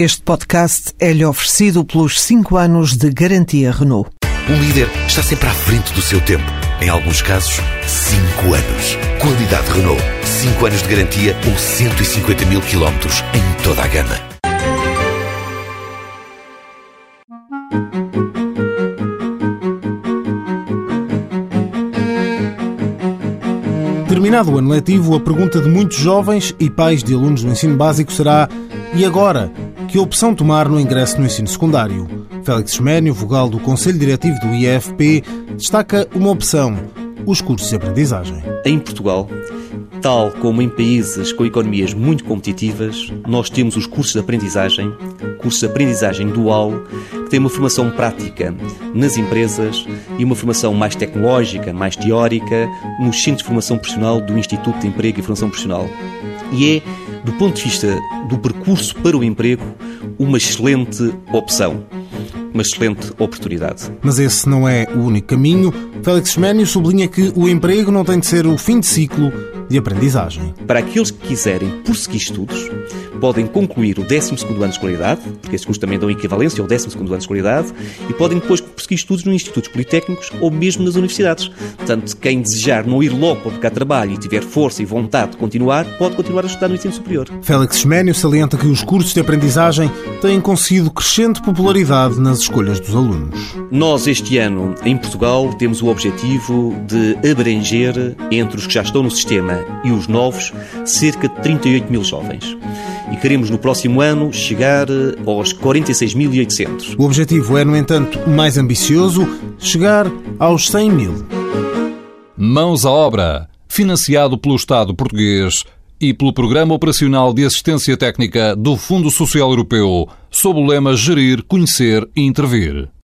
Este podcast é-lhe oferecido pelos 5 anos de garantia Renault. Um líder está sempre à frente do seu tempo. Em alguns casos, 5 anos. Qualidade Renault. 5 anos de garantia ou 150 mil quilómetros em toda a gama. Terminado o ano letivo, a pergunta de muitos jovens e pais de alunos do ensino básico será: e agora? Que opção tomar no ingresso no ensino secundário? Félix Xménio, vogal do Conselho Diretivo do IFP, destaca uma opção: os cursos de aprendizagem. Em Portugal, tal como em países com economias muito competitivas, nós temos os cursos de aprendizagem, cursos de aprendizagem dual, que têm uma formação prática nas empresas e uma formação mais tecnológica, mais teórica, nos centros de formação profissional do Instituto de Emprego e Formação Profissional. E é, do ponto de vista do percurso para o emprego, uma excelente opção uma excelente oportunidade. Mas esse não é o único caminho. Félix Xménio sublinha que o emprego não tem de ser o fim de ciclo de aprendizagem. Para aqueles que quiserem prosseguir estudos, podem concluir o 12 ano de escolaridade, porque esses cursos também dão equivalência ao 12 ano de escolaridade, e podem depois prosseguir estudos nos institutos politécnicos ou mesmo nas universidades. Portanto, quem desejar não ir logo para buscar trabalho e tiver força e vontade de continuar, pode continuar a estudar no ensino superior. Félix Xménio salienta que os cursos de aprendizagem têm conseguido crescente popularidade nas escolhas dos alunos. Nós, este ano, em Portugal, temos o objetivo de abranger, entre os que já estão no sistema e os novos, cerca de 38 mil jovens e queremos no próximo ano chegar eh, aos 46.800. O objetivo é, no entanto, mais ambicioso, chegar aos 100 mil. Mãos à obra, financiado pelo Estado português e pelo Programa Operacional de Assistência Técnica do Fundo Social Europeu, sob o lema Gerir, Conhecer e Intervir.